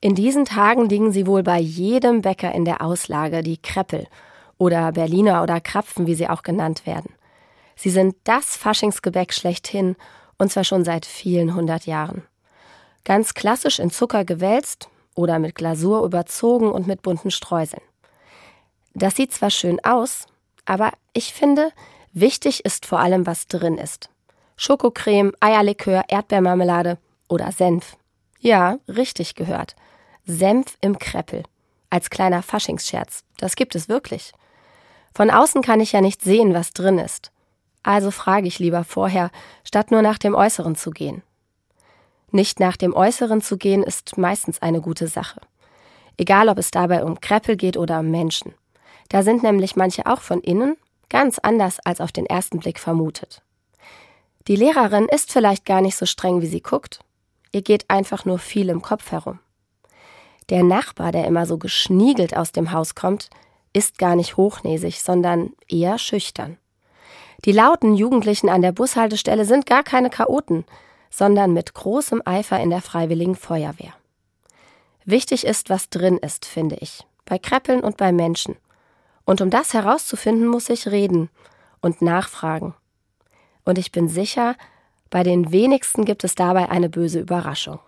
In diesen Tagen liegen sie wohl bei jedem Bäcker in der Auslage, die Kreppel oder Berliner oder Krapfen, wie sie auch genannt werden. Sie sind das Faschingsgebäck schlechthin und zwar schon seit vielen hundert Jahren. Ganz klassisch in Zucker gewälzt oder mit Glasur überzogen und mit bunten Streuseln. Das sieht zwar schön aus, aber ich finde, wichtig ist vor allem, was drin ist. Schokocreme, Eierlikör, Erdbeermarmelade oder Senf. Ja, richtig gehört. Senf im Kreppel. Als kleiner Faschingsscherz. Das gibt es wirklich. Von außen kann ich ja nicht sehen, was drin ist. Also frage ich lieber vorher, statt nur nach dem Äußeren zu gehen. Nicht nach dem Äußeren zu gehen, ist meistens eine gute Sache. Egal, ob es dabei um Kreppel geht oder um Menschen. Da sind nämlich manche auch von innen ganz anders als auf den ersten Blick vermutet. Die Lehrerin ist vielleicht gar nicht so streng, wie sie guckt. Ihr geht einfach nur viel im Kopf herum. Der Nachbar, der immer so geschniegelt aus dem Haus kommt, ist gar nicht hochnäsig, sondern eher schüchtern. Die lauten Jugendlichen an der Bushaltestelle sind gar keine Chaoten, sondern mit großem Eifer in der Freiwilligen Feuerwehr. Wichtig ist, was drin ist, finde ich, bei Kreppeln und bei Menschen. Und um das herauszufinden, muss ich reden und nachfragen. Und ich bin sicher, bei den wenigsten gibt es dabei eine böse Überraschung.